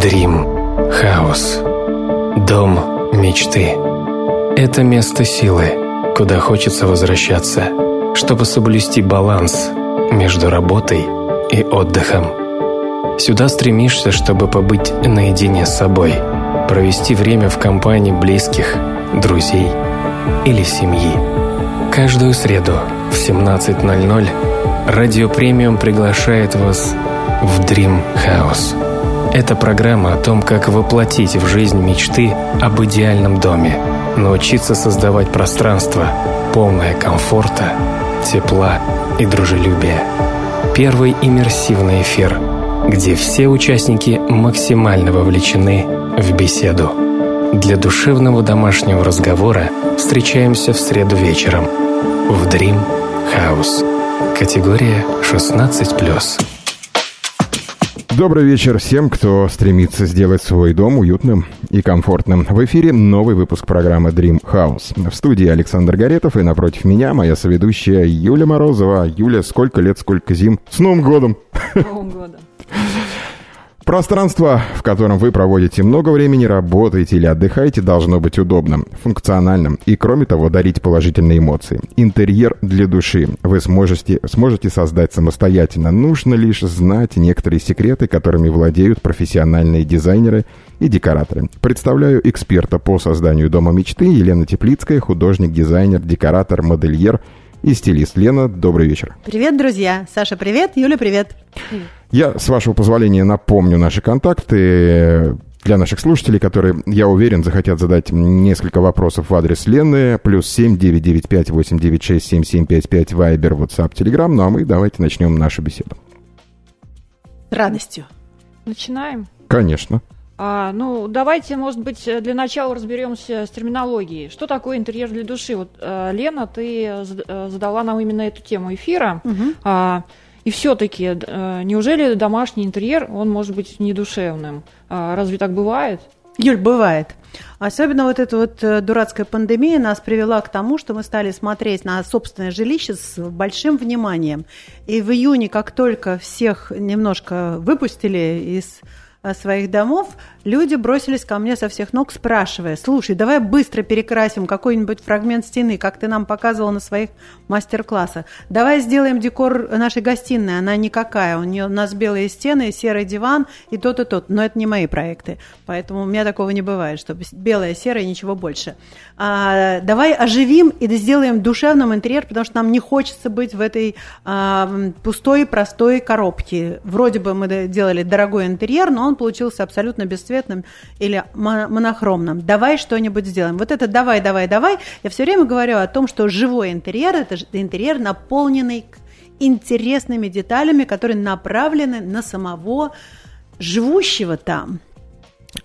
Дрим Хаус. Дом мечты. Это место силы, куда хочется возвращаться, чтобы соблюсти баланс между работой и отдыхом. Сюда стремишься, чтобы побыть наедине с собой, провести время в компании близких, друзей или семьи. Каждую среду в 17.00 Радио Премиум приглашает вас в Dream House. Это программа о том, как воплотить в жизнь мечты об идеальном доме, научиться создавать пространство, полное комфорта, тепла и дружелюбия. Первый иммерсивный эфир, где все участники максимально вовлечены в беседу. Для душевного домашнего разговора встречаемся в среду вечером в Dream House. Категория 16+. Добрый вечер всем, кто стремится сделать свой дом уютным и комфортным. В эфире новый выпуск программы Dream House. В студии Александр Горетов и напротив меня моя соведущая Юля Морозова. Юля, сколько лет, сколько зим. С Новым годом! Новым годом! Пространство, в котором вы проводите много времени, работаете или отдыхаете, должно быть удобным, функциональным и, кроме того, дарить положительные эмоции. Интерьер для души вы сможете, сможете создать самостоятельно. Нужно лишь знать некоторые секреты, которыми владеют профессиональные дизайнеры и декораторы. Представляю эксперта по созданию дома мечты Елена Теплицкая, художник, дизайнер, декоратор, модельер – и стилист. Лена, добрый вечер. Привет, друзья. Саша, привет. Юля, привет. Я, с вашего позволения, напомню наши контакты для наших слушателей, которые, я уверен, захотят задать несколько вопросов в адрес Лены. Плюс семь девять девять пять восемь девять шесть семь семь пять пять Вайбер, WhatsApp, Telegram. Ну а мы давайте начнем нашу беседу. С радостью. Начинаем? Конечно. А, ну, давайте, может быть, для начала разберемся с терминологией. Что такое интерьер для души? Вот, а, Лена, ты э, задала нам именно эту тему эфира. Угу. А, и все-таки, неужели домашний интерьер, он может быть недушевным? А, разве так бывает? Юль, бывает. Особенно вот эта вот э, дурацкая пандемия нас привела к тому, что мы стали смотреть на собственное жилище с большим вниманием. И в июне, как только всех немножко выпустили из Э, своих домов, люди бросились ко мне со всех ног, спрашивая, слушай, давай быстро перекрасим какой-нибудь фрагмент стены, как ты нам показывала на своих мастер-классах. Давай сделаем декор нашей гостиной, она никакая, у, нее, у нас белые стены, серый диван и тот и тот, но это не мои проекты, поэтому у меня такого не бывает, чтобы белое, серое, ничего больше. А, давай оживим и сделаем душевным интерьер, потому что нам не хочется быть в этой а, пустой, простой коробке. Вроде бы мы делали дорогой интерьер, но он получился абсолютно бесцветным или монохромным. Давай что-нибудь сделаем. Вот это давай, давай, давай. Я все время говорю о том, что живой интерьер – это интерьер, наполненный интересными деталями, которые направлены на самого живущего там.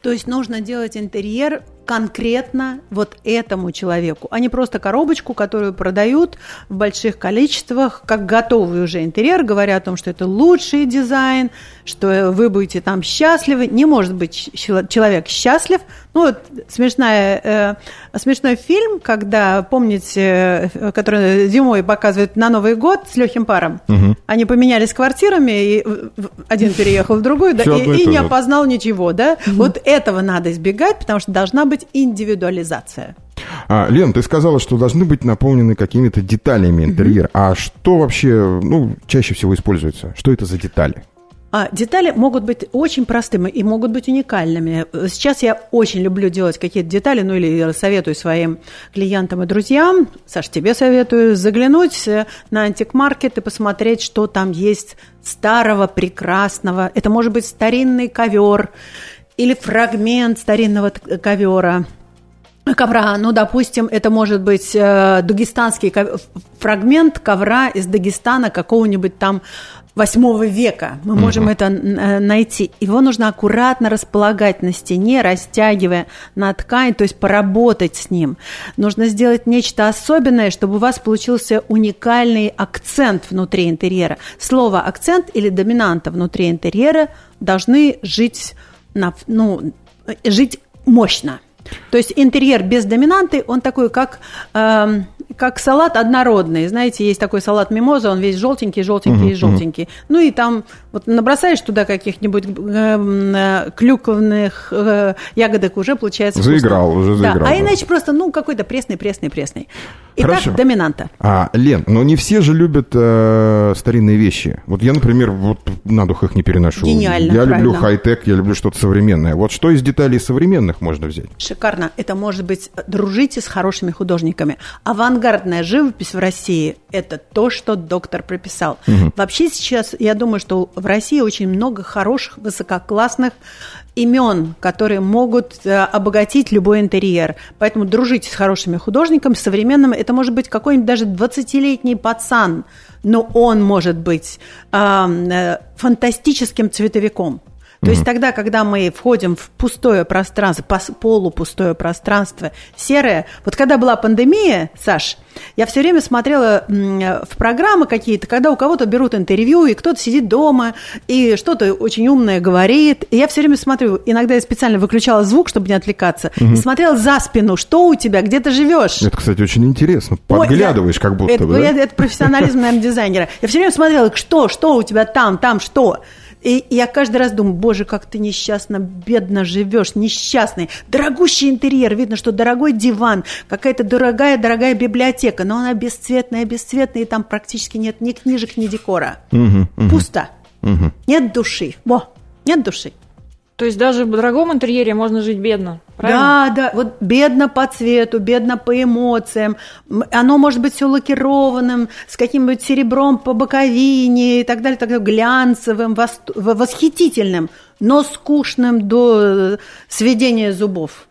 То есть нужно делать интерьер конкретно вот этому человеку, а не просто коробочку, которую продают в больших количествах, как готовый уже интерьер, говоря о том, что это лучший дизайн, что вы будете там счастливы. Не может быть человек счастлив. Ну, вот смешная, э, смешной фильм, когда, помните, э, который зимой показывают на Новый год с легким паром. Угу. Они поменялись квартирами, и один переехал в другую, да, и, и не опознал ничего. Да? Угу. Вот этого надо избегать, потому что должна быть быть индивидуализация. А, Лен, ты сказала, что должны быть наполнены какими-то деталями интерьера. Mm-hmm. А что вообще ну, чаще всего используется? Что это за детали? А, детали могут быть очень простыми и могут быть уникальными. Сейчас я очень люблю делать какие-то детали, ну или советую своим клиентам и друзьям, Саш, тебе советую заглянуть на антикмаркет и посмотреть, что там есть старого, прекрасного. Это может быть старинный ковер, или фрагмент старинного ковера, ковра, ну, допустим, это может быть э, дагестанский ков... фрагмент ковра из Дагестана какого-нибудь там восьмого века. Мы можем mm-hmm. это э, найти. Его нужно аккуратно располагать на стене, растягивая на ткань, то есть поработать с ним. Нужно сделать нечто особенное, чтобы у вас получился уникальный акцент внутри интерьера. Слово акцент или доминанта внутри интерьера должны жить на, ну, жить мощно. То есть интерьер без доминанты, он такой, как, э, как салат однородный. Знаете, есть такой салат мимоза, он весь желтенький, желтенький, uh-huh, желтенький. Uh-huh. Ну и там Вот набросаешь туда каких-нибудь э, клюквенных э, ягодок, уже получается Заиграл, вкусно. уже заиграл. Да. А да. иначе просто, ну, какой-то пресный, пресный, пресный. Итак, Хорошо. доминанта. А, Лен, но не все же любят э, старинные вещи. Вот я, например, вот на дух их не переношу. Гениально, Я люблю правильно. хай-тек, я люблю что-то современное. Вот что из деталей современных можно взять? Шикарно. Это может быть дружите с хорошими художниками. Авангардная живопись в России – это то, что доктор прописал. Вообще сейчас, я думаю, что в России очень много хороших, высококлассных имен, которые могут э, обогатить любой интерьер. Поэтому дружите с хорошими художниками, современными. Это может быть какой-нибудь даже 20-летний пацан, но он может быть э, фантастическим цветовиком. То есть тогда, когда мы входим в пустое пространство, полупустое пространство, серое, вот когда была пандемия, Саш, я все время смотрела в программы какие-то, когда у кого-то берут интервью, и кто-то сидит дома, и что-то очень умное говорит, и я все время смотрю, иногда я специально выключала звук, чтобы не отвлекаться, и смотрела за спину, что у тебя, где ты живешь. Это, кстати, очень интересно. Ой, Подглядываешь, я- как будто это, бы, да? это, это профессионализм, наверное, дизайнера. Я все время смотрела, что, что у тебя там, там, что. И я каждый раз думаю, боже, как ты несчастно, бедно живешь, несчастный. Дорогущий интерьер, видно, что дорогой диван, какая-то дорогая-дорогая библиотека, но она бесцветная, бесцветная, и там практически нет ни книжек, ни декора. Пусто. Нет души. Во, нет души. То есть даже в дорогом интерьере можно жить бедно, правильно? Да, да, вот бедно по цвету, бедно по эмоциям. Оно может быть все лакированным, с каким-нибудь серебром по боковине и так далее, так далее, глянцевым, восхитительным, но скучным до э, сведения зубов.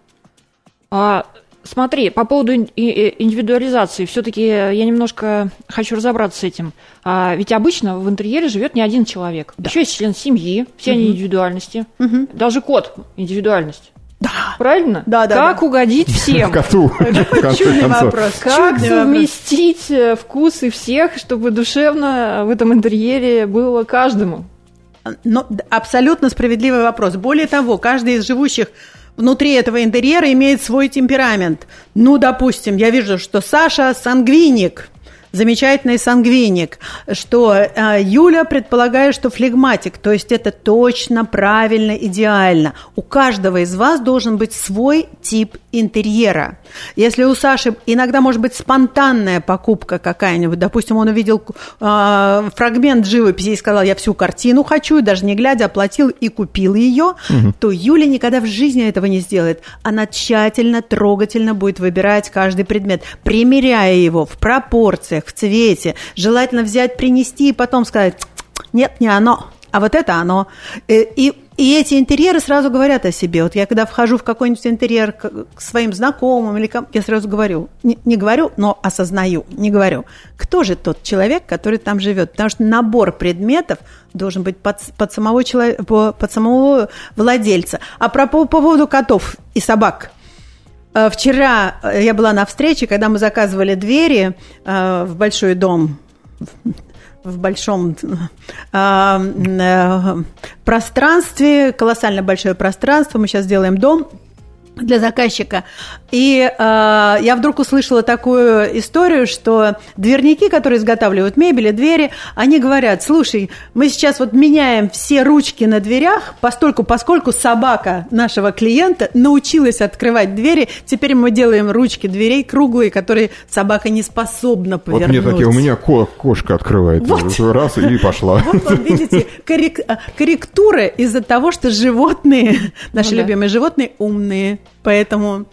А, смотри, по поводу индивидуализации, все-таки я немножко хочу разобраться с этим. А, ведь обычно в интерьере живет не один человек. Еще есть член семьи, все они индивидуальности. Даже кот индивидуальность. Да. Правильно? Да, да, Как да. угодить всем? Коту, Чудный вопрос. Как совместить э, вкусы всех, чтобы душевно в этом интерьере было каждому? Но д- абсолютно справедливый вопрос. Более того, каждый из живущих внутри этого интерьера имеет свой темперамент. Ну, допустим, я вижу, что Саша сангвиник, замечательный сангвиник, что э, Юля предполагает, что флегматик, то есть это точно, правильно, идеально. У каждого из вас должен быть свой тип интерьера. Если у Саши иногда может быть спонтанная покупка какая-нибудь, допустим, он увидел э, фрагмент живописи и сказал, я всю картину хочу, и даже не глядя оплатил и купил ее, то Юля никогда в жизни этого не сделает. Она тщательно, трогательно будет выбирать каждый предмет, примеряя его в пропорциях, в цвете. Желательно взять, принести и потом сказать, нет, не оно, а вот это оно. Э, И, и эти интерьеры сразу говорят о себе. Вот я когда вхожу в какой-нибудь интерьер к, к своим знакомым, или ком- я сразу говорю, не, не говорю, но осознаю, не говорю, кто же тот человек, который там живет. Потому что набор предметов должен быть под, под, самого, человека, под самого владельца. А про, по поводу котов и собак – Вчера э, я была на встрече, когда мы заказывали двери э, в большой дом, в- большом э, пространстве, колоссально большое пространство. Мы сейчас делаем дом для заказчика. И э, я вдруг услышала такую историю, что дверники, которые изготавливают мебель и двери, они говорят, слушай, мы сейчас вот меняем все ручки на дверях, постольку, поскольку собака нашего клиента научилась открывать двери, теперь мы делаем ручки дверей круглые, которые собака не способна Вот повернуть. мне такие, у меня ко- кошка открывает. Вот. Раз и пошла. Вот вам, видите, коррек- а, корректуры из-за того, что животные, наши Ну да. любимые животные, умные. Поэтому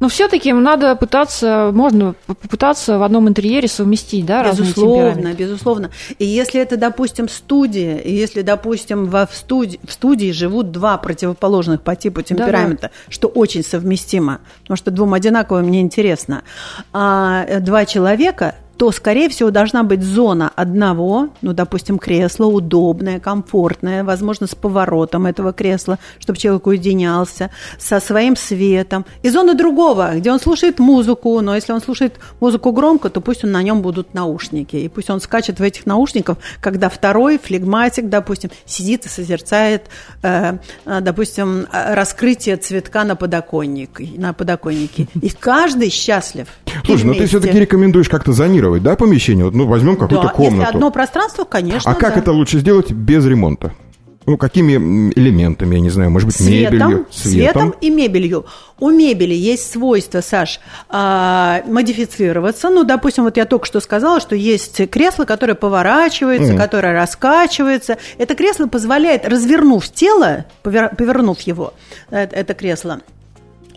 Но все-таки надо пытаться, можно попытаться в одном интерьере совместить, да, разные Безусловно, безусловно. И если это, допустим, студия, и если, допустим, во, в, студии, в студии живут два противоположных по типу темперамента, что очень совместимо, потому что двум одинаковым неинтересно, а э, два человека, то, скорее всего, должна быть зона одного, ну, допустим, кресло удобное, комфортное, возможно, с поворотом этого кресла, чтобы человек уединялся, со своим светом, и зона другого, где он слушает музыку, но если он слушает музыку громко, то пусть он на нем будут наушники, и пусть он скачет в этих наушниках, когда второй флегматик, допустим, сидит и созерцает, э, э, допустим, раскрытие цветка на подоконнике, на подоконнике. И каждый счастлив. Слушай, ну ты все-таки рекомендуешь как-то зонировать, да, помещение? Вот, ну, возьмем какую-то да, комнату. Если одно пространство, конечно. А как да. это лучше сделать без ремонта? Ну, какими элементами, я не знаю, может быть, светом, мебелью? Светом. Светом и мебелью. У мебели есть свойство, Саш, а, модифицироваться. Ну, допустим, вот я только что сказала, что есть кресло, которое поворачивается, mm. которое раскачивается. Это кресло позволяет, развернув тело, повернув его, это, это кресло,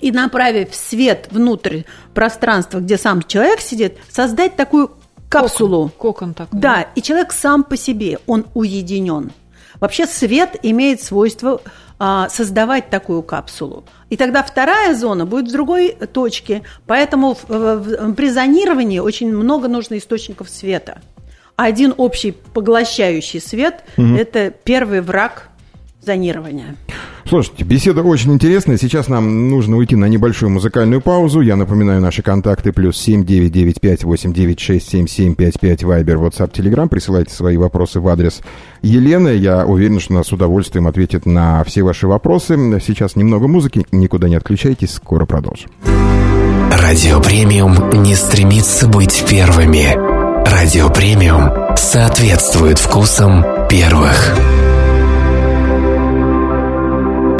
и направив свет внутрь пространства, где сам человек сидит, создать такую капсулу. Кокон, кокон такой. Да, и человек сам по себе, он уединен. Вообще свет имеет свойство а, создавать такую капсулу. И тогда вторая зона будет в другой точке. Поэтому в, в, при зонировании очень много нужно источников света. Один общий поглощающий свет угу. – это первый враг зонирования. Слушайте, беседа очень интересная. Сейчас нам нужно уйти на небольшую музыкальную паузу. Я напоминаю наши контакты. Плюс семь девять девять пять восемь девять шесть семь семь пять пять Вайбер, WhatsApp, Telegram. Присылайте свои вопросы в адрес Елены. Я уверен, что она с удовольствием ответит на все ваши вопросы. Сейчас немного музыки. Никуда не отключайтесь. Скоро продолжим. Радио Премиум не стремится быть первыми. Радио Премиум соответствует вкусам первых.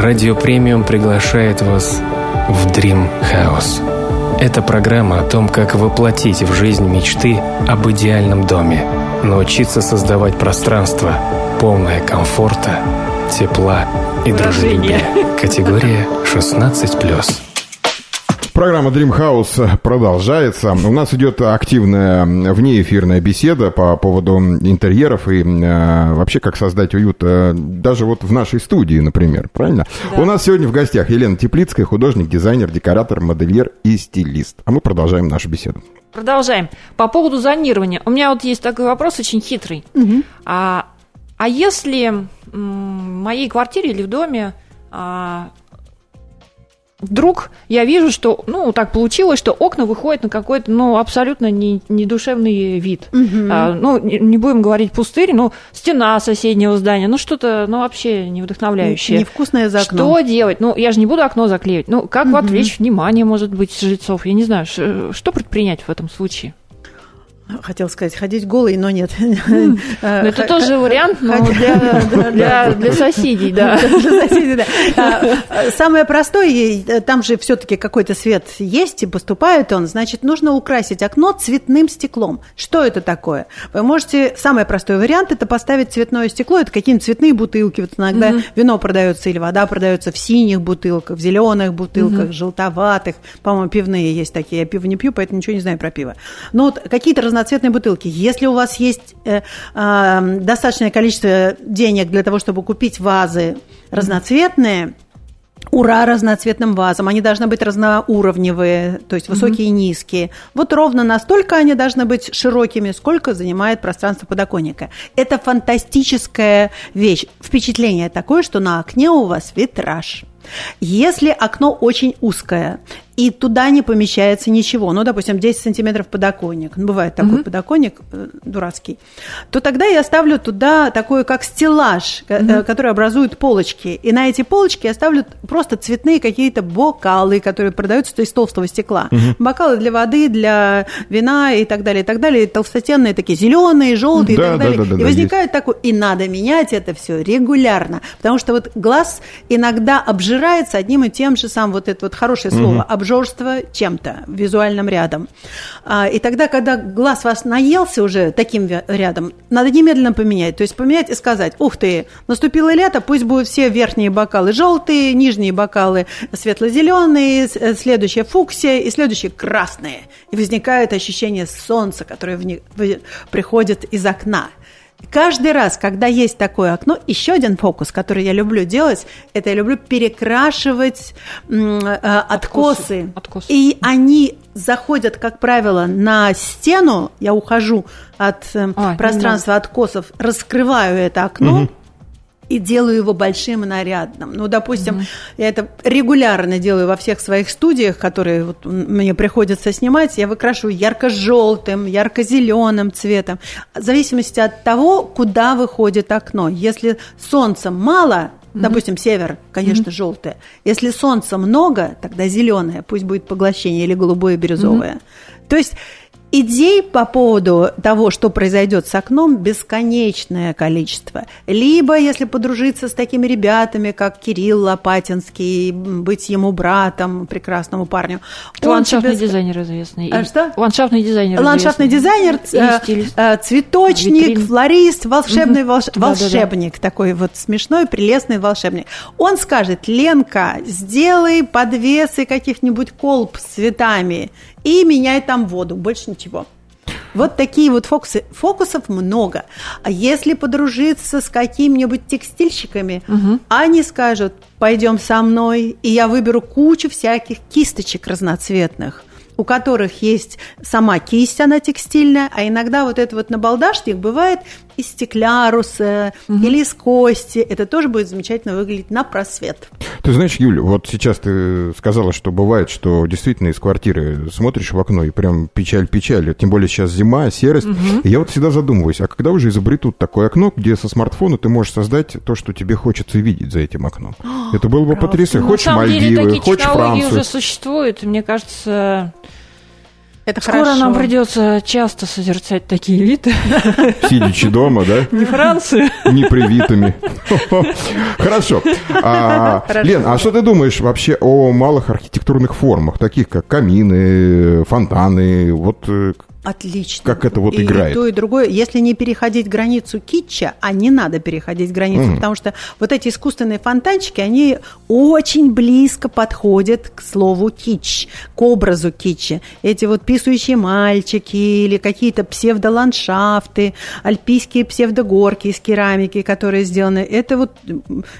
Радио Премиум приглашает вас в Dream House. Это программа о том, как воплотить в жизнь мечты об идеальном доме, научиться создавать пространство, полное комфорта, тепла и дружелюбия. Категория 16+. Программа Dream House продолжается. У нас идет активная внеэфирная беседа по поводу интерьеров и э, вообще как создать уют э, даже вот в нашей студии, например, правильно? Да. У нас сегодня в гостях Елена Теплицкая, художник, дизайнер, декоратор, модельер и стилист. А мы продолжаем нашу беседу. Продолжаем. По поводу зонирования. У меня вот есть такой вопрос очень хитрый. Угу. А, а если в моей квартире или в доме а, вдруг я вижу, что, ну, так получилось, что окна выходят на какой-то, ну, абсолютно не, недушевный вид. Угу. А, ну, не, не будем говорить пустырь, но стена соседнего здания, ну, что-то, ну, вообще не вдохновляющее. Невкусное за окном. Что делать? Ну, я же не буду окно заклеивать. Ну, как угу. отвлечь внимание, может быть, жильцов? Я не знаю, что предпринять в этом случае? Хотел сказать, ходить голый, но нет. Ну, это тоже вариант, но для соседей, да. Для соседей, да. А, самое простое, там же все-таки какой-то свет есть, и поступает он, значит, нужно украсить окно цветным стеклом. Что это такое? Вы можете, самый простой вариант, это поставить цветное стекло, это какие-нибудь цветные бутылки. Вот иногда вино продается или вода продается в синих бутылках, в зеленых бутылках, желтоватых. По-моему, пивные есть такие. Я пиво не пью, поэтому ничего не знаю про пиво. Но вот какие-то разноцветные бутылки. Если у вас есть э, э, достаточное количество денег для того, чтобы купить вазы разноцветные, Ура разноцветным вазам. Они должны быть разноуровневые, то есть высокие mm-hmm. и низкие. Вот ровно настолько они должны быть широкими, сколько занимает пространство подоконника. Это фантастическая вещь. Впечатление такое, что на окне у вас витраж. Если окно очень узкое, и туда не помещается ничего, ну, допустим, 10 сантиметров подоконник, ну, бывает такой угу. подоконник э, дурацкий, то тогда я ставлю туда такой, как стеллаж, угу. который образует полочки, и на эти полочки я ставлю просто цветные какие-то бокалы, которые продаются из толстого стекла. Угу. Бокалы для воды, для вина и так далее, и так далее, толстостенные такие, зеленые, желтые да, и так далее. Да, да, да, и возникает есть. такой, и надо менять это все регулярно, потому что вот глаз иногда обжирается одним и тем же самым, вот это вот хорошее слово, угу обжорство чем-то визуальным рядом. А, и тогда, когда глаз вас наелся уже таким рядом, надо немедленно поменять. То есть поменять и сказать, ух ты, наступило лето, пусть будут все верхние бокалы желтые, нижние бокалы светло-зеленые, э, следующие фуксия и следующие красные. И возникает ощущение солнца, которое в них приходит из окна. Каждый раз, когда есть такое окно, еще один фокус, который я люблю делать, это я люблю перекрашивать э, откосы. откосы. И они заходят, как правило, на стену. Я ухожу от э, а, пространства откосов, раскрываю это окно. Угу и делаю его большим и нарядным. Ну, допустим, mm-hmm. я это регулярно делаю во всех своих студиях, которые вот мне приходится снимать. Я выкрашу ярко-желтым, ярко-зеленым цветом, в зависимости от того, куда выходит окно. Если солнца мало, Допустим, север, конечно, желтое. Если солнца много, тогда зеленое, пусть будет поглощение или голубое, бирюзовое. То есть Идей по поводу того, что произойдет с окном, бесконечное количество. Либо, если подружиться с такими ребятами, как Кирилл Лопатинский, быть ему братом, прекрасному парню. Ландшафтный тебе... дизайнер известный. А что? Ландшафтный дизайнер Ландшафтный дизайнер, э, э, цветочник, Витрин. флорист, волшебный волш... да, волшебник. Да, да. Такой вот смешной, прелестный волшебник. Он скажет, Ленка, сделай подвесы каких-нибудь колб с цветами и меняет там воду, больше ничего. Вот такие вот фокусы. Фокусов много. А если подружиться с какими-нибудь текстильщиками, угу. они скажут, пойдем со мной, и я выберу кучу всяких кисточек разноцветных у которых есть сама кисть, она текстильная, а иногда вот этот вот набалдашник бывает из стекляруса угу. или из кости. Это тоже будет замечательно выглядеть на просвет. Ты знаешь, Юля, вот сейчас ты сказала, что бывает, что действительно из квартиры смотришь в окно и прям печаль-печаль. Тем более сейчас зима, серость. Угу. И я вот всегда задумываюсь, а когда уже изобретут такое окно, где со смартфона ты можешь создать то, что тебе хочется видеть за этим окном? Это было бы потрясающе. Хочешь Мальдивы, хочешь Францию. уже существуют. Мне кажется, это Скоро хорошо. нам придется часто созерцать такие виды. Сидячи дома, да? Не Францию. Непривитыми. Хорошо. А, Лен, а что ты думаешь вообще о малых архитектурных формах, таких как камины, фонтаны? Вот э, Отлично. Как это вот и играет. И то, и другое. Если не переходить границу китча, а не надо переходить границу, mm. потому что вот эти искусственные фонтанчики, они очень близко подходят к слову китч, к образу китча. Эти вот писающие мальчики или какие-то псевдоландшафты, альпийские псевдогорки из керамики, которые сделаны. Это вот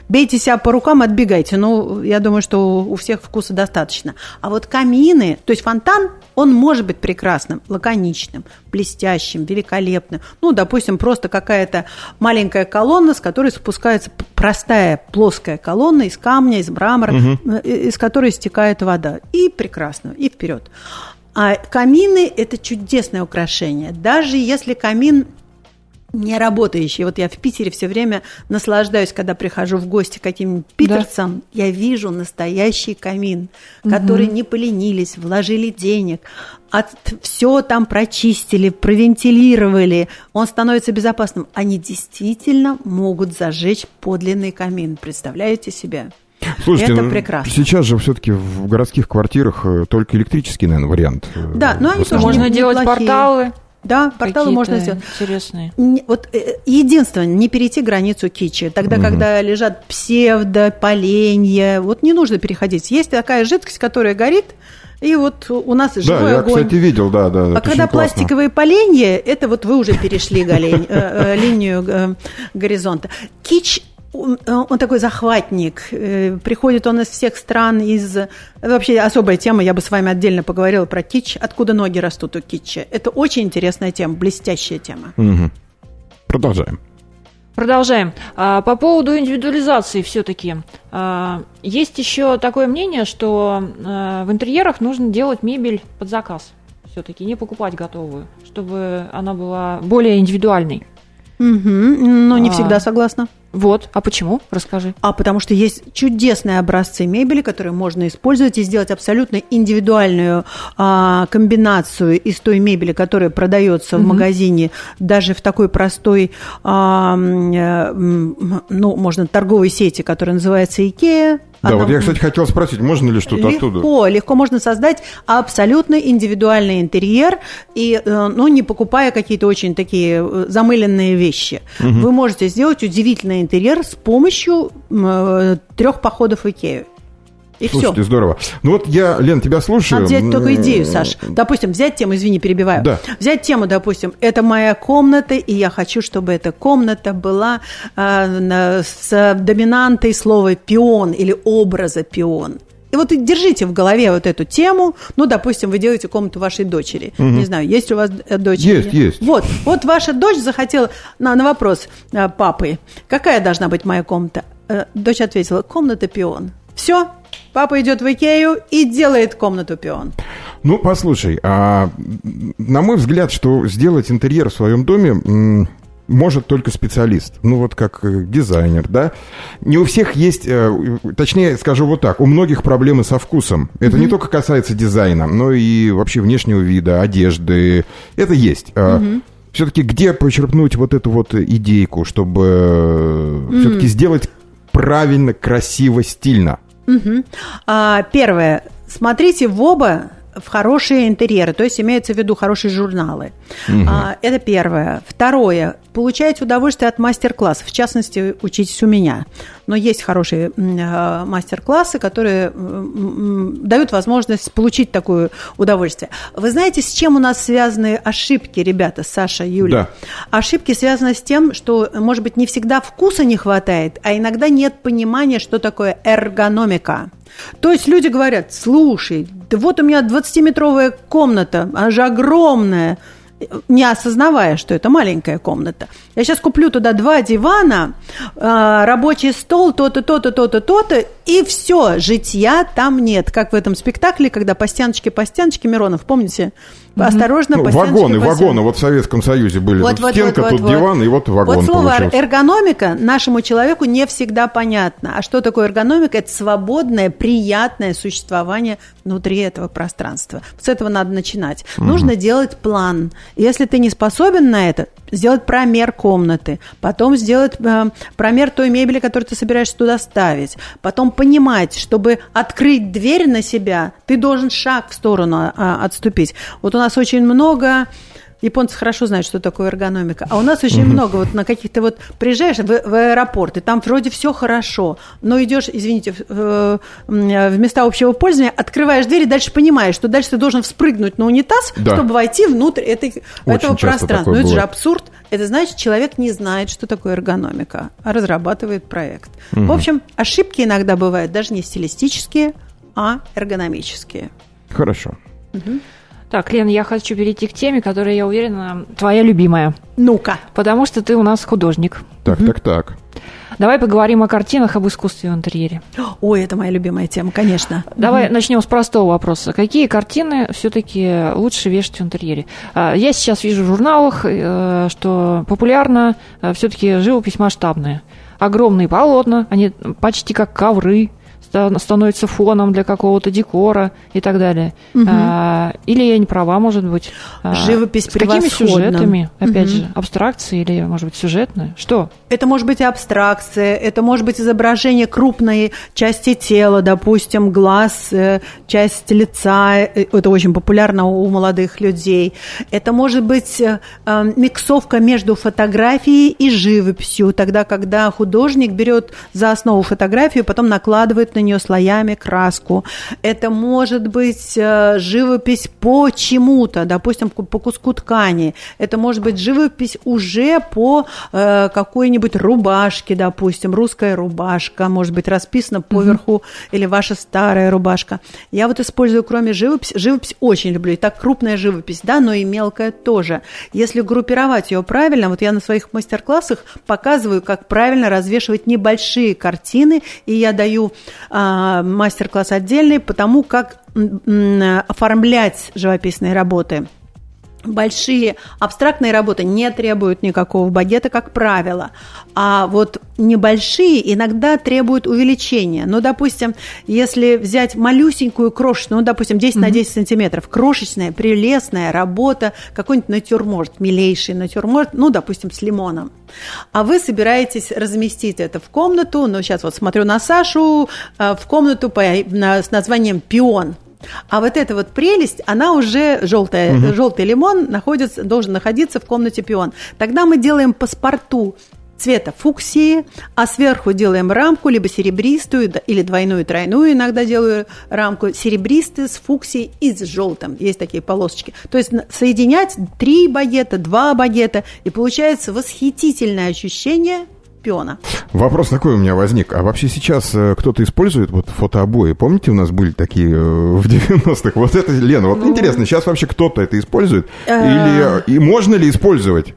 бейте себя по рукам, отбегайте. Ну, я думаю, что у всех вкуса достаточно. А вот камины, то есть фонтан, он может быть прекрасным, лаконичным, гармоничным, блестящим, великолепным. Ну, допустим, просто какая-то маленькая колонна, с которой спускается простая плоская колонна из камня, из мрамора, угу. из которой стекает вода. И прекрасно, и вперед. А камины – это чудесное украшение. Даже если камин не работающие. Вот я в Питере все время наслаждаюсь, когда прихожу в гости к каким-нибудь питерцам, да. я вижу настоящий камин, который угу. не поленились, вложили денег, от, все там прочистили, провентилировали, он становится безопасным. Они действительно могут зажечь подлинный камин. Представляете себе? Слушайте, это ну, прекрасно. Сейчас же все-таки в городских квартирах э, только электрический, наверное, вариант. Э, да, но они тоже Можно делать порталы. Да, порталы можно сделать. Интересные. Вот э, единственное, не перейти границу кичи. Тогда, угу. когда лежат псевдо, поленья, вот не нужно переходить. Есть такая жидкость, которая горит, и вот у нас живой да, я, огонь. кстати, видел, да, да. А когда пластиковые поленья, это вот вы уже перешли э, э, линию горизонта. Кич он, он такой захватник. Э, приходит он из всех стран, из... Вообще особая тема, я бы с вами отдельно поговорила про кич. Откуда ноги растут у китча. Это очень интересная тема, блестящая тема. Угу. Продолжаем. Продолжаем. А, по поводу индивидуализации все-таки. А, есть еще такое мнение, что а, в интерьерах нужно делать мебель под заказ. Все-таки не покупать готовую, чтобы она была более индивидуальной. Угу, но не всегда согласна. Вот, а почему? Расскажи. А потому что есть чудесные образцы мебели, которые можно использовать и сделать абсолютно индивидуальную а, комбинацию из той мебели, которая продается угу. в магазине, даже в такой простой, а, ну, можно торговой сети, которая называется Икеа, да, вот я, кстати, хотел спросить, можно ли что-то легко, оттуда? Легко, легко можно создать абсолютно индивидуальный интерьер, и, э, ну, не покупая какие-то очень такие э, замыленные вещи. Угу. Вы можете сделать удивительный интерьер с помощью э, трех походов в Икею. И Слушайте, все. здорово. Ну вот я, Лен, тебя слушаю. Надо взять только идею, Саш. Допустим, взять тему, извини, перебиваю. Да. Взять тему, допустим, это моя комната, и я хочу, чтобы эта комната была э, с доминантой слова пион или образа пион. И вот держите в голове вот эту тему. Ну, допустим, вы делаете комнату вашей дочери. Угу. Не знаю, есть у вас э, дочь? Есть, есть. Вот, вот ваша дочь захотела на, на вопрос э, папы, какая должна быть моя комната? Э, дочь ответила, комната пион. Все, Папа идет в Икею и делает комнату пион. Ну, послушай, а, на мой взгляд, что сделать интерьер в своем доме может только специалист. Ну, вот как э, дизайнер, да? Не у всех есть, э, точнее, скажу вот так, у многих проблемы со вкусом. Это mm-hmm. не только касается дизайна, но и вообще внешнего вида, одежды. Это есть. Mm-hmm. Все-таки где почерпнуть вот эту вот идейку, чтобы mm-hmm. все-таки сделать правильно, красиво, стильно? Mm-hmm. А, первое. Смотрите в оба в хорошие интерьеры, то есть имеется в виду хорошие журналы. Угу. А, это первое. Второе. Получаете удовольствие от мастер-классов. В частности, учитесь у меня. Но есть хорошие э, мастер-классы, которые дают возможность получить такое удовольствие. Вы знаете, с чем у нас связаны ошибки, ребята, Саша, Юля? Да. Ошибки связаны с тем, что, может быть, не всегда вкуса не хватает, а иногда нет понимания, что такое эргономика. То есть люди говорят, слушай, да вот у меня 20-метровая комната, она же огромная, не осознавая, что это маленькая комната. Я сейчас куплю туда два дивана, а, рабочий стол, то-то, то-то, то-то, то-то, и все, житья там нет. Как в этом спектакле, когда по стеночке, по стеночке Миронов, помните? Осторожно, ну, по Вагоны, по вагоны. Вот в Советском Союзе были. Вот, вот стенка, вот, вот, тут вот. диван, и вот вагон Вот слово получился. эргономика нашему человеку не всегда понятно. А что такое эргономика? Это свободное, приятное существование внутри этого пространства. С этого надо начинать. Угу. Нужно делать план. Если ты не способен на это, сделать промер комнаты, потом сделать э, промер той мебели, которую ты собираешься туда ставить, потом понимать, чтобы открыть дверь на себя, ты должен шаг в сторону э, отступить. Вот у нас очень много Японцы хорошо знают, что такое эргономика. А у нас очень много, вот на каких-то вот приезжаешь в, в аэропорт, и там вроде все хорошо, но идешь, извините, в, в места общего пользования, открываешь дверь и дальше понимаешь, что дальше ты должен вспрыгнуть на унитаз, да. чтобы войти внутрь этой, этого пространства. Ну, это же абсурд. Это значит, человек не знает, что такое эргономика, а разрабатывает проект. Угу. В общем, ошибки иногда бывают даже не стилистические, а эргономические. Хорошо. Угу. Так, Лен, я хочу перейти к теме, которая, я уверена, твоя любимая. Ну-ка. Потому что ты у нас художник. Так, угу. так, так. Давай поговорим о картинах, об искусстве в интерьере. Ой, это моя любимая тема, конечно. Давай угу. начнем с простого вопроса. Какие картины все-таки лучше вешать в интерьере? А, я сейчас вижу в журналах, э, что популярно э, все-таки живопись масштабная. Огромные полотна, они почти как ковры становится фоном для какого-то декора и так далее. Угу. А, или я не права, может быть. А, Живопись С какими сюжетами? Опять угу. же, абстракции или, может быть, сюжетные? Что? Это может быть абстракция, это может быть изображение крупной части тела, допустим, глаз, э, часть лица. Э, это очень популярно у молодых людей. Это может быть э, миксовка между фотографией и живописью, тогда, когда художник берет за основу фотографию, потом накладывает на нее слоями краску. Это может быть э, живопись по чему-то, допустим, по куску ткани. Это может быть живопись уже по э, какой-нибудь рубашке, допустим, русская рубашка, может быть расписана поверху угу. или ваша старая рубашка. Я вот использую, кроме живописи, живопись очень люблю. И так крупная живопись, да, но и мелкая тоже. Если группировать ее правильно, вот я на своих мастер-классах показываю, как правильно развешивать небольшие картины, и я даю мастер-класс отдельный по тому, как оформлять живописные работы. Большие абстрактные работы не требуют никакого багета, как правило, а вот небольшие иногда требуют увеличения. Ну, допустим, если взять малюсенькую крошечную, ну, допустим, 10 mm-hmm. на 10 сантиметров, крошечная, прелестная работа, какой-нибудь натюрморт, милейший натюрморт, ну, допустим, с лимоном. А вы собираетесь разместить это в комнату, ну, сейчас вот смотрю на Сашу, э, в комнату по, на, с названием «Пион». А вот эта вот прелесть, она уже желтая, угу. желтый лимон находится, должен находиться в комнате пион. Тогда мы делаем паспорту цвета фуксии, а сверху делаем рамку, либо серебристую, или двойную, тройную иногда делаю рамку, серебристую с фуксией и с желтым. Есть такие полосочки. То есть соединять три багета, два багета, и получается восхитительное ощущение – пиона. Вопрос такой у меня возник. А вообще сейчас э, кто-то использует вот фотообои? Помните, у нас были такие э, в 90-х? Вот это, Лена, вот ну... интересно, сейчас вообще кто-то это использует? Или э. и можно ли использовать?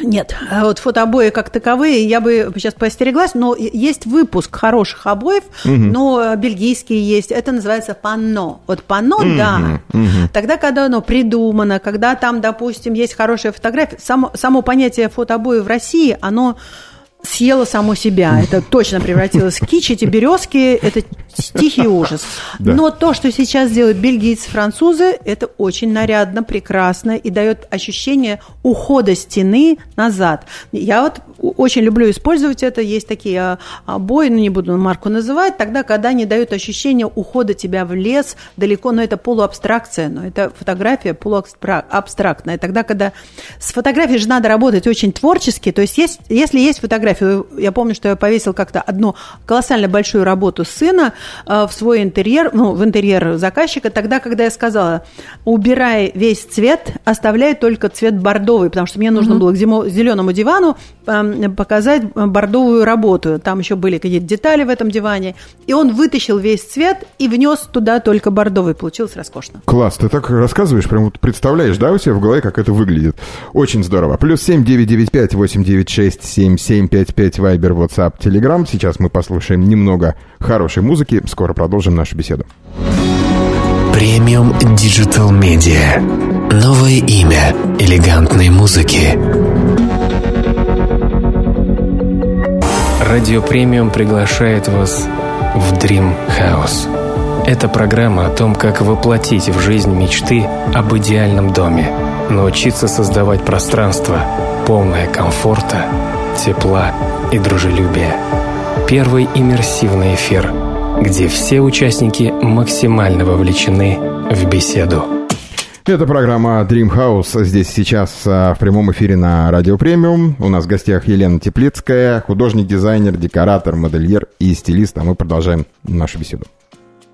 Нет, а вот фотообои как таковые, я бы сейчас поостереглась, но есть выпуск хороших обоев, угу. но бельгийские есть, это называется панно. Вот панно, угу. да, угу. тогда, когда оно придумано, когда там, допустим, есть хорошая фотография, само, само понятие фотообои в России, оно съела само себя. Это точно превратилось в кич. Эти березки – это тихий ужас. Но то, что сейчас делают бельгийцы, французы, это очень нарядно, прекрасно и дает ощущение ухода стены назад. Я вот очень люблю использовать это. Есть такие а, обои, ну не буду марку называть, тогда, когда они дают ощущение ухода тебя в лес далеко, но это полуабстракция, но это фотография полуабстрактная. Тогда, когда с фотографией же надо работать очень творчески, то есть, есть если есть фотография, я помню, что я повесил как-то одну колоссально большую работу сына э, в свой интерьер, ну, в интерьер заказчика, тогда, когда я сказала, убирай весь цвет, оставляй только цвет бордовый, потому что мне нужно mm-hmm. было к зеленому дивану показать бордовую работу. Там еще были какие-то детали в этом диване. И он вытащил весь цвет и внес туда только бордовый. Получилось роскошно. Класс, ты так рассказываешь, прям вот представляешь, да, у себя в голове, как это выглядит. Очень здорово. Плюс семь девять девять пять восемь девять шесть семь семь пять пять Вайбер, WhatsApp, Telegram. Сейчас мы послушаем немного хорошей музыки. Скоро продолжим нашу беседу. Премиум Digital Media. Новое имя элегантной музыки. Радио Премиум приглашает вас в Dream House. Это программа о том, как воплотить в жизнь мечты об идеальном доме, научиться создавать пространство, полное комфорта, тепла и дружелюбия. Первый иммерсивный эфир, где все участники максимально вовлечены в беседу. Это программа Dream House. Здесь сейчас а, в прямом эфире на Радио Премиум. У нас в гостях Елена Теплицкая, художник, дизайнер, декоратор, модельер и стилист. А мы продолжаем нашу беседу.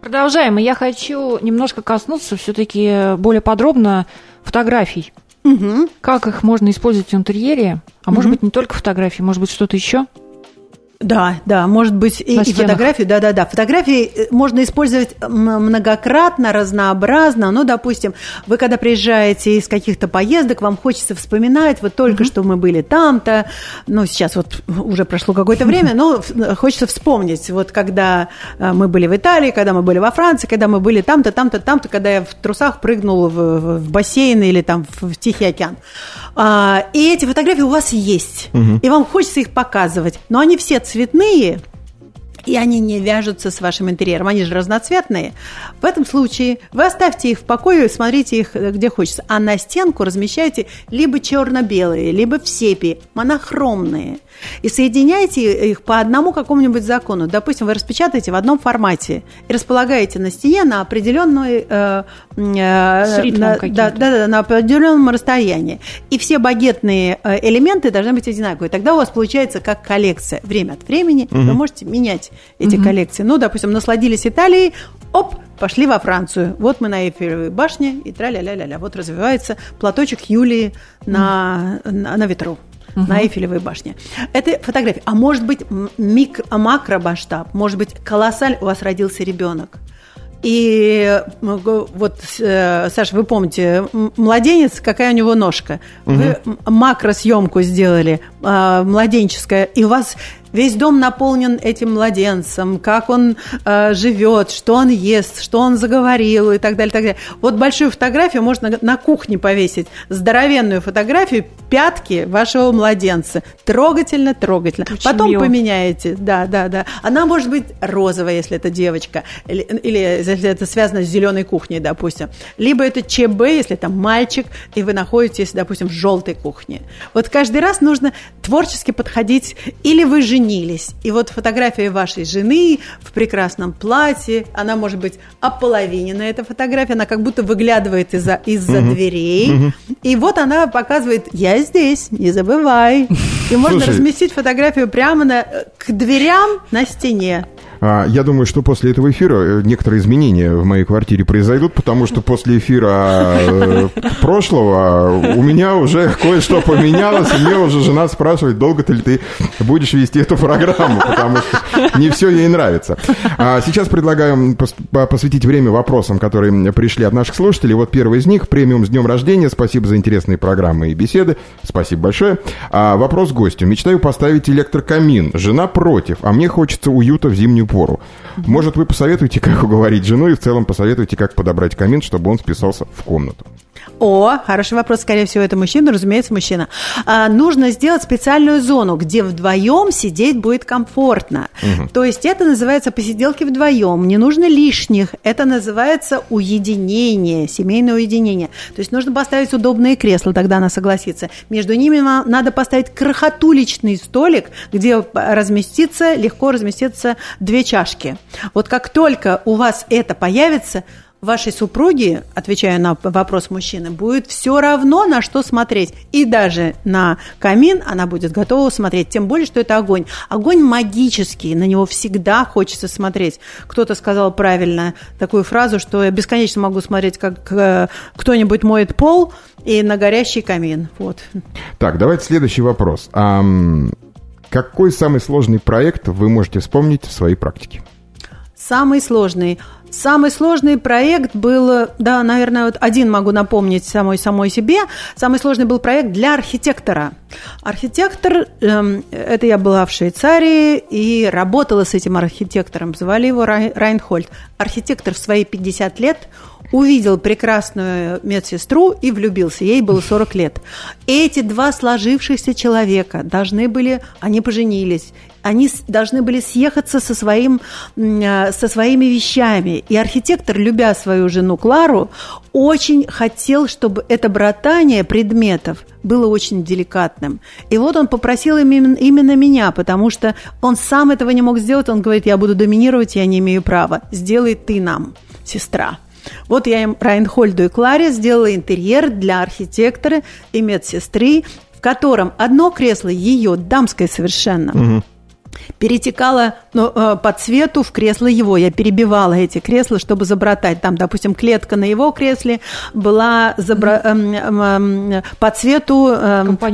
Продолжаем. И я хочу немножко коснуться все-таки более подробно фотографий. Угу. Как их можно использовать в интерьере? А угу. может быть, не только фотографии, может быть, что-то еще? Да, да, может быть и, и фотографию, да, да, да. Фотографии э, можно использовать многократно, разнообразно. Ну, допустим, вы когда приезжаете из каких-то поездок, вам хочется вспоминать, вот только mm-hmm. что мы были там-то, ну, сейчас вот уже прошло какое-то время, но хочется вспомнить, вот когда э, мы были в Италии, когда мы были во Франции, когда мы были там-то, там-то, там-то, когда я в трусах прыгнула в, в бассейн или там в Тихий океан. А, и эти фотографии у вас есть, угу. и вам хочется их показывать, но они все цветные, и они не вяжутся с вашим интерьером, они же разноцветные. В этом случае вы оставьте их в покое и смотрите их э, где хочется. А на стенку размещайте либо черно-белые, либо в сепи, монохромные и соединяйте их по одному какому-нибудь закону. Допустим, вы распечатаете в одном формате и располагаете на стене на определенной э, э, на, да, да, да, на определенном расстоянии. И все багетные э, элементы должны быть одинаковые. Тогда у вас получается как коллекция. Время от времени угу. вы можете менять эти угу. коллекции. Ну, допустим, насладились Италией, оп, пошли во Францию. Вот мы на Эйфелевой башне, и тра-ля-ля-ля-ля. Вот развивается платочек Юлии на, на, на ветру угу. на Эйфелевой башне. Это фотография. А может быть микро, макромасштаб, может быть колоссальный, у вас родился ребенок. И вот, э, Саша, вы помните, младенец, какая у него ножка? Угу. Вы макросъемку сделали, а, младенческая, и у вас Весь дом наполнен этим младенцем, как он э, живет, что он ест, что он заговорил и так далее, так далее. Вот большую фотографию можно на кухне повесить, здоровенную фотографию пятки вашего младенца. Трогательно, трогательно. Очень Потом мило. поменяете, да, да, да. Она может быть розовая, если это девочка, или, или если это связано с зеленой кухней, допустим. Либо это ЧБ, если это мальчик, и вы находитесь, допустим, в желтой кухне. Вот каждый раз нужно творчески подходить, или вы же женились. И вот фотография вашей жены в прекрасном платье, она может быть ополовинена, эта фотография, она как будто выглядывает из-за из угу. дверей. Угу. И вот она показывает, я здесь, не забывай. И можно Слушай, разместить фотографию прямо на, к дверям на стене. А, я думаю, что после этого эфира э, некоторые изменения в моей квартире произойдут, потому что после эфира э, прошлого у меня уже кое-что поменялось, и мне уже жена спрашивает, долго ли ты будешь вести эту программу, потому что не все ей нравится. А сейчас предлагаю посвятить время вопросам, которые пришли от наших слушателей. Вот первый из них, премиум с днем рождения. Спасибо за интересные программы и беседы. Спасибо большое. А, вопрос гостю. Мечтаю поставить электрокамин. Жена против, а мне хочется уюта в зимнюю пору. Может, вы посоветуете, как уговорить жену и в целом посоветуете, как подобрать камин, чтобы он вписался в комнату? О, хороший вопрос, скорее всего, это мужчина, разумеется, мужчина. А, нужно сделать специальную зону, где вдвоем сидеть будет комфортно. Угу. То есть это называется посиделки вдвоем, не нужно лишних. Это называется уединение, семейное уединение. То есть нужно поставить удобные кресла, тогда она согласится. Между ними надо поставить крохотуличный столик, где разместится, легко разместится две чашки. Вот как только у вас это появится, вашей супруге, отвечая на вопрос мужчины, будет все равно на что смотреть. И даже на камин она будет готова смотреть. Тем более, что это огонь. Огонь магический, на него всегда хочется смотреть. Кто-то сказал правильно такую фразу, что я бесконечно могу смотреть, как э, кто-нибудь моет пол и на горящий камин. Вот. Так, давайте следующий вопрос. А, какой самый сложный проект вы можете вспомнить в своей практике? Самый сложный – Самый сложный проект был, да, наверное, вот один могу напомнить самой самой себе. Самый сложный был проект для архитектора. Архитектор, эм, это я была в Швейцарии и работала с этим архитектором. Звали его Райнхольд. Архитектор в свои 50 лет увидел прекрасную медсестру и влюбился. Ей было 40 лет. Эти два сложившихся человека должны были, они поженились, они должны были съехаться со, своим, э, со своими вещами. И архитектор, любя свою жену Клару, очень хотел, чтобы это братание предметов было очень деликатным. И вот он попросил именно, меня, потому что он сам этого не мог сделать. Он говорит, я буду доминировать, я не имею права. Сделай ты нам, сестра. Вот я им Райнхольду и Кларе сделала интерьер для архитектора и медсестры, в котором одно кресло ее, дамское совершенно, угу перетекала ну, э, по цвету в кресло его. Я перебивала эти кресла, чтобы забратать. Там, допустим, клетка на его кресле была забра... mm-hmm. по цвету, по,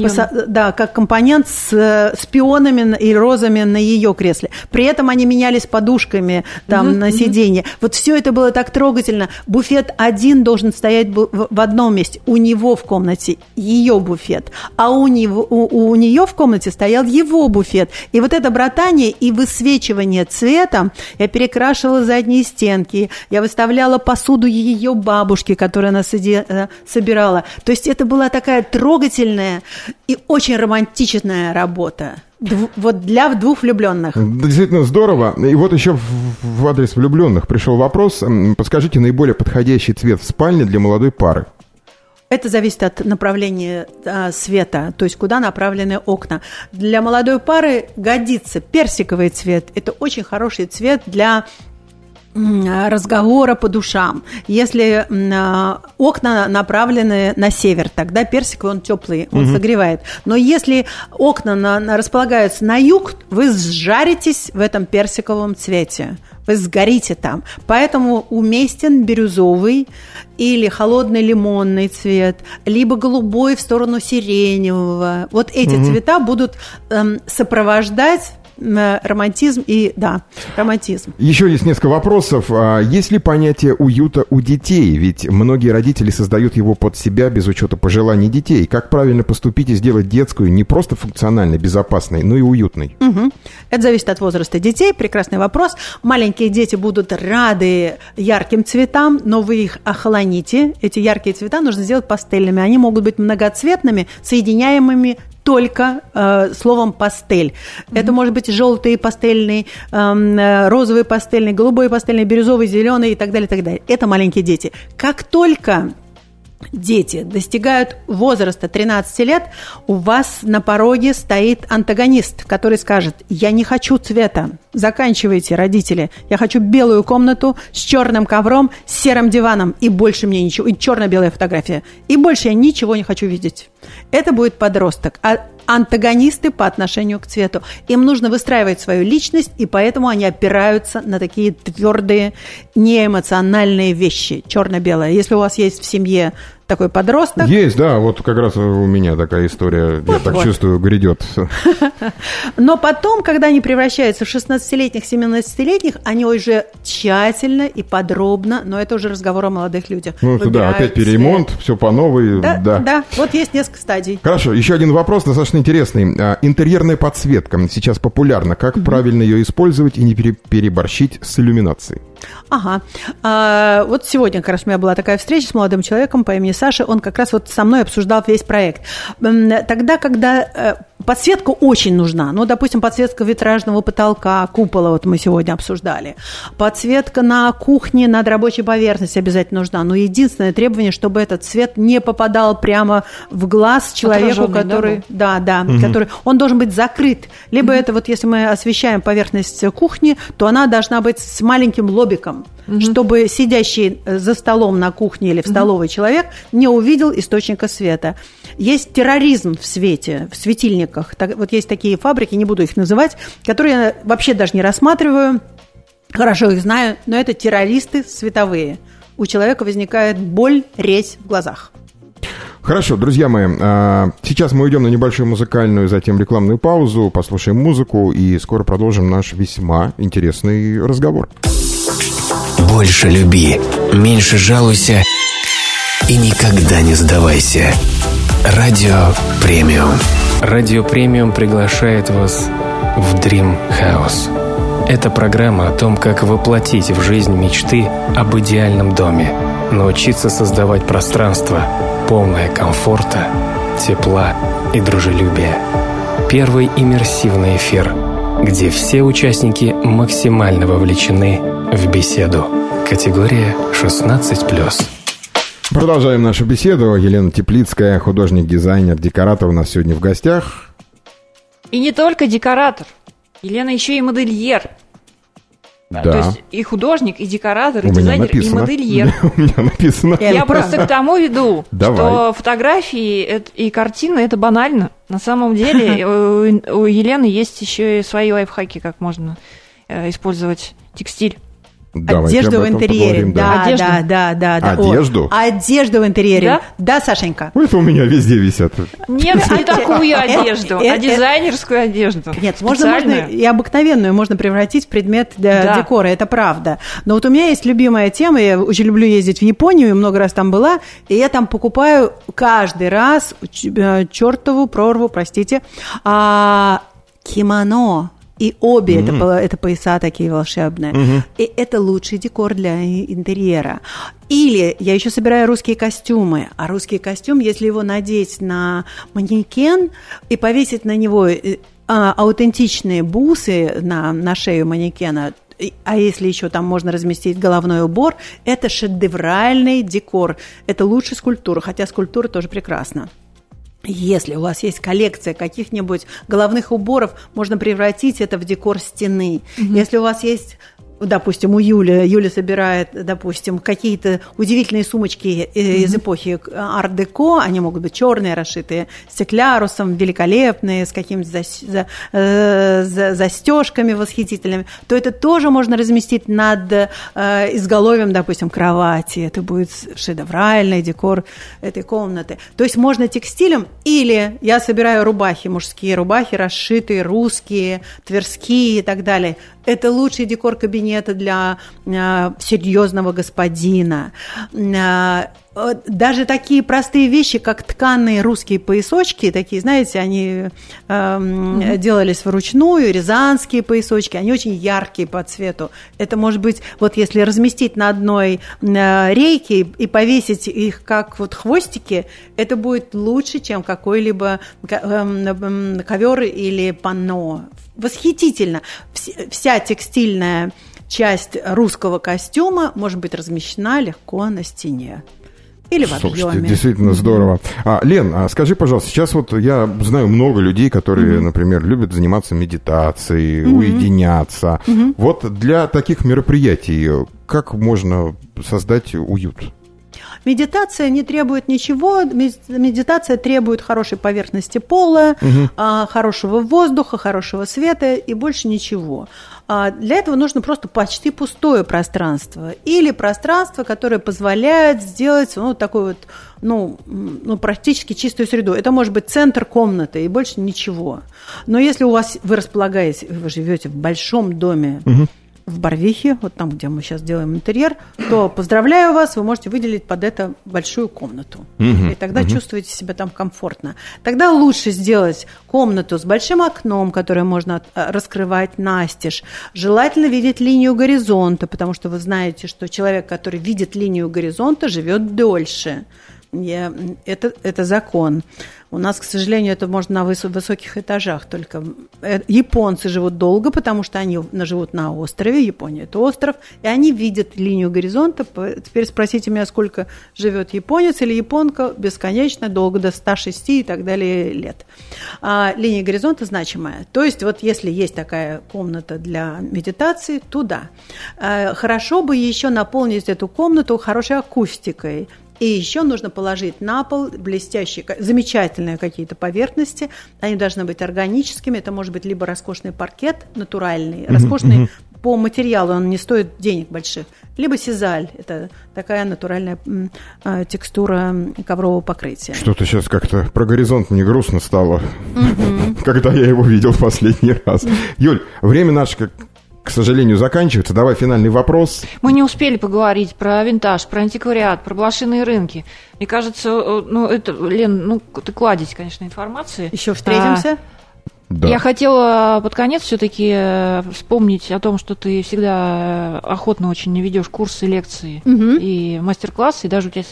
да, как компонент с, с пионами и розами на ее кресле. При этом они менялись подушками там mm-hmm. на сиденье. Вот все это было так трогательно. Буфет один должен стоять в одном месте. У него в комнате ее буфет, а у, него, у, у нее в комнате стоял его буфет. И вот это брат катание и высвечивание цветом. Я перекрашивала задние стенки, я выставляла посуду ее бабушки, которую она э, собирала. То есть это была такая трогательная и очень романтичная работа. Вот для двух влюбленных. Действительно здорово. И вот еще в адрес влюбленных пришел вопрос. Подскажите наиболее подходящий цвет в спальне для молодой пары. Это зависит от направления а, света, то есть куда направлены окна. Для молодой пары годится персиковый цвет. Это очень хороший цвет для разговора по душам. Если э, окна направлены на север, тогда персиковый он теплый, он угу. согревает. Но если окна на, на, располагаются на юг, вы сжаритесь в этом персиковом цвете вы сгорите там. Поэтому уместен бирюзовый или холодный лимонный цвет, либо голубой в сторону сиреневого. Вот эти угу. цвета будут эм, сопровождать романтизм и, да, романтизм. Еще есть несколько вопросов. А есть ли понятие уюта у детей? Ведь многие родители создают его под себя без учета пожеланий детей. Как правильно поступить и сделать детскую не просто функциональной, безопасной, но и уютной? Угу. Это зависит от возраста детей. Прекрасный вопрос. Маленькие дети будут рады ярким цветам, но вы их охолоните. Эти яркие цвета нужно сделать пастельными. Они могут быть многоцветными, соединяемыми только э, словом пастель. Mm-hmm. Это может быть желтый пастельный, эм, э, розовый пастельный, голубой пастельный, бирюзовый, зеленый и так далее, и так далее. Это маленькие дети. Как только дети достигают возраста 13 лет, у вас на пороге стоит антагонист, который скажет, я не хочу цвета, заканчивайте, родители, я хочу белую комнату с черным ковром, с серым диваном, и больше мне ничего, и черно-белая фотография, и больше я ничего не хочу видеть. Это будет подросток. А антагонисты по отношению к цвету. Им нужно выстраивать свою личность, и поэтому они опираются на такие твердые, неэмоциональные вещи, черно-белое. Если у вас есть в семье такой подросток. Есть, да, вот как раз у меня такая история, вот, я так вот. чувствую, грядет. Но потом, когда они превращаются в 16-летних, 17-летних, они уже тщательно и подробно, но это уже разговор о молодых людях. Ну, да, опять переремонт, все по новой. Да, да, да, вот есть несколько стадий. Хорошо, еще один вопрос достаточно интересный. А, интерьерная подсветка сейчас популярна. Как угу. правильно ее использовать и не переборщить с иллюминацией? Ага. А, вот сегодня как раз у меня была такая встреча с молодым человеком по имени Саша. Он как раз вот со мной обсуждал весь проект. Тогда, когда э, Подсветка очень нужна. Ну, допустим, подсветка витражного потолка, купола, вот мы сегодня обсуждали. Подсветка на кухне над рабочей поверхностью обязательно нужна. Но единственное требование, чтобы этот свет не попадал прямо в глаз человеку, который... Да, да, да угу. который... Он должен быть закрыт. Либо угу. это вот, если мы освещаем поверхность кухни, то она должна быть с маленьким лобиком угу. чтобы сидящий э, за столом на кухне или в столовой угу. человек не увидел источника света. Есть терроризм в свете, в светильниках. Так, вот есть такие фабрики, не буду их называть, которые я вообще даже не рассматриваю, хорошо их знаю, но это террористы световые. У человека возникает боль, резь в глазах. Хорошо, друзья мои, а, сейчас мы уйдем на небольшую музыкальную, затем рекламную паузу, послушаем музыку и скоро продолжим наш весьма интересный разговор. Больше люби, меньше жалуйся и никогда не сдавайся. Радио Премиум. Радио Премиум приглашает вас в Dream House. Это программа о том, как воплотить в жизнь мечты об идеальном доме, научиться создавать пространство, полное комфорта, тепла и дружелюбия. Первый иммерсивный эфир, где все участники максимально вовлечены в беседу. Категория 16+. Продолжаем нашу беседу. Елена Теплицкая, художник-дизайнер, декоратор у нас сегодня в гостях. И не только декоратор. Елена еще и модельер. Да. То есть и художник, и декоратор, и дизайнер, и модельер. У меня написано. Я просто к тому веду, что фотографии и картины это банально. На самом деле у Елены есть еще и свои лайфхаки, как можно э, использовать текстиль. Давайте одежду в интерьере. Да, одежду? да, да, да, да. Одежду? О, одежду в интерьере. Да? да, Сашенька? Это у меня везде висят. Нет, не такую одежду, а дизайнерскую одежду. Нет, можно, можно и обыкновенную можно превратить в предмет для декора, это правда. Но вот у меня есть любимая тема, я очень люблю ездить в Японию, много раз там была, и я там покупаю каждый раз э, чертову прорву, простите, а, кимоно и обе mm-hmm. это, это пояса такие волшебные. Mm-hmm. И это лучший декор для интерьера. Или я еще собираю русские костюмы. А русский костюм, если его надеть на манекен и повесить на него э, а, аутентичные бусы на, на шею манекена, а если еще там можно разместить головной убор, это шедевральный декор. Это лучше скульптуры, хотя скульптура тоже прекрасна. Если у вас есть коллекция каких-нибудь головных уборов, можно превратить это в декор стены. Угу. Если у вас есть допустим, у Юли, Юля собирает, допустим, какие-то удивительные сумочки из mm-hmm. эпохи арт-деко, они могут быть черные, расшитые стеклярусом, великолепные, с какими-то за, за, э, за, застежками восхитительными, то это тоже можно разместить над э, изголовьем, допустим, кровати. Это будет шедевральный декор этой комнаты. То есть можно текстилем или я собираю рубахи, мужские рубахи, расшитые, русские, тверские и так далее. Это лучший декор кабинета для э, серьезного господина. Э, даже такие простые вещи, как тканые русские поясочки, такие, знаете, они э, mm-hmm. делались вручную, рязанские поясочки, они очень яркие по цвету. Это может быть, вот если разместить на одной э, рейке и повесить их как вот хвостики, это будет лучше, чем какой-либо э, ковер или панно восхитительно. Вся текстильная часть русского костюма может быть размещена легко на стене. Или в Слушайте, объеме. действительно здорово. А, Лен, а скажи, пожалуйста, сейчас вот я знаю много людей, которые, mm-hmm. например, любят заниматься медитацией, mm-hmm. уединяться. Mm-hmm. Вот для таких мероприятий как можно создать уют? Медитация не требует ничего, медитация требует хорошей поверхности пола, угу. хорошего воздуха, хорошего света и больше ничего. А, для этого нужно просто почти пустое пространство или пространство, которое позволяет сделать ну, такой вот ну, ну, практически чистую среду. Это может быть центр комнаты и больше ничего. Но если у вас вы располагаете, вы живете в большом доме, угу в Барвихе, вот там, где мы сейчас делаем интерьер, то поздравляю вас, вы можете выделить под это большую комнату. Угу, и тогда угу. чувствуете себя там комфортно. Тогда лучше сделать комнату с большим окном, которое можно а, раскрывать настежь. Желательно видеть линию горизонта, потому что вы знаете, что человек, который видит линию горизонта, живет дольше. Я, это, это закон. У нас, к сожалению, это можно на выс- высоких этажах только. Э, японцы живут долго, потому что они живут на острове. Япония – это остров. И они видят линию горизонта. Теперь спросите меня, сколько живет японец или японка бесконечно долго, до 106 и так далее лет. А линия горизонта значимая. То есть вот если есть такая комната для медитации, туда. А, хорошо бы еще наполнить эту комнату хорошей акустикой – и еще нужно положить на пол блестящие, замечательные какие-то поверхности. Они должны быть органическими. Это может быть либо роскошный паркет натуральный, роскошный по материалу, он не стоит денег больших, либо сизаль. Это такая натуральная э, текстура коврового покрытия. Что-то сейчас как-то про горизонт не грустно стало, когда я его видел в последний раз. Юль, время наше как к сожалению, заканчивается. Давай финальный вопрос. Мы не успели поговорить про винтаж, про антиквариат, про блошиные рынки. Мне кажется, э, ну, это, Лен, ну, ты кладезь, конечно, информации. Еще встретимся. А, да. Я хотела под конец все-таки э, вспомнить о том, что ты всегда охотно очень ведешь курсы, лекции угу. и мастер-классы, и даже у тебя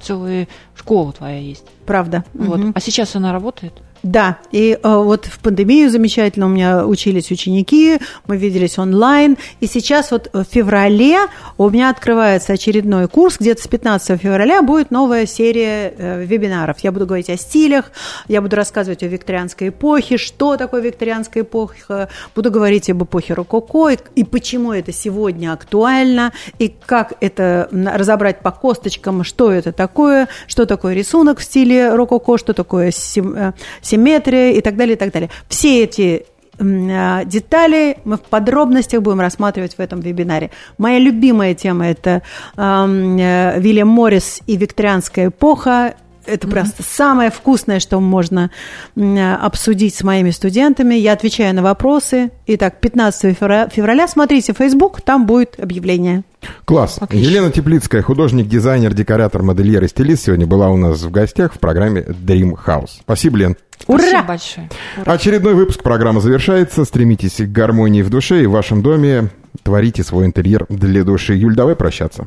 целая школа твоя есть. Правда. Вот. Угу. А сейчас она работает? Да, и э, вот в пандемию замечательно у меня учились ученики, мы виделись онлайн, и сейчас вот в феврале у меня открывается очередной курс, где-то с 15 февраля будет новая серия э, вебинаров. Я буду говорить о стилях, я буду рассказывать о викторианской эпохе, что такое викторианская эпоха, буду говорить об эпохе рококо, и, и почему это сегодня актуально, и как это разобрать по косточкам, что это такое, что такое рисунок в стиле рококо, что такое э, симметрия и так далее, и так далее. Все эти а, детали мы в подробностях будем рассматривать в этом вебинаре. Моя любимая тема – это э, Вильям Моррис и викторианская эпоха. Это mm-hmm. просто самое вкусное, что можно обсудить с моими студентами. Я отвечаю на вопросы. Итак, 15 февраля смотрите Facebook, там будет объявление. Класс. Отлично. Елена Теплицкая, художник, дизайнер, декоратор, модельер и стилист, сегодня была у нас в гостях в программе Dream House. Спасибо, Лен. Ура! Спасибо большое. Ура. Очередной выпуск программы завершается. Стремитесь к гармонии в душе и в вашем доме. Творите свой интерьер для души. Юль, давай прощаться.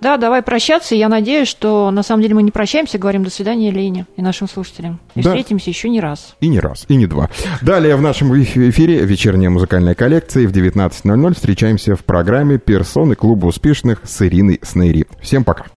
Да, давай прощаться. Я надеюсь, что на самом деле мы не прощаемся, говорим до свидания Лене и нашим слушателям. И да. встретимся еще не раз. И не раз, и не два. Далее в нашем эфире вечерняя музыкальная коллекция. В 19.00 встречаемся в программе «Персоны клуба успешных» с Ириной Снейри. Всем пока.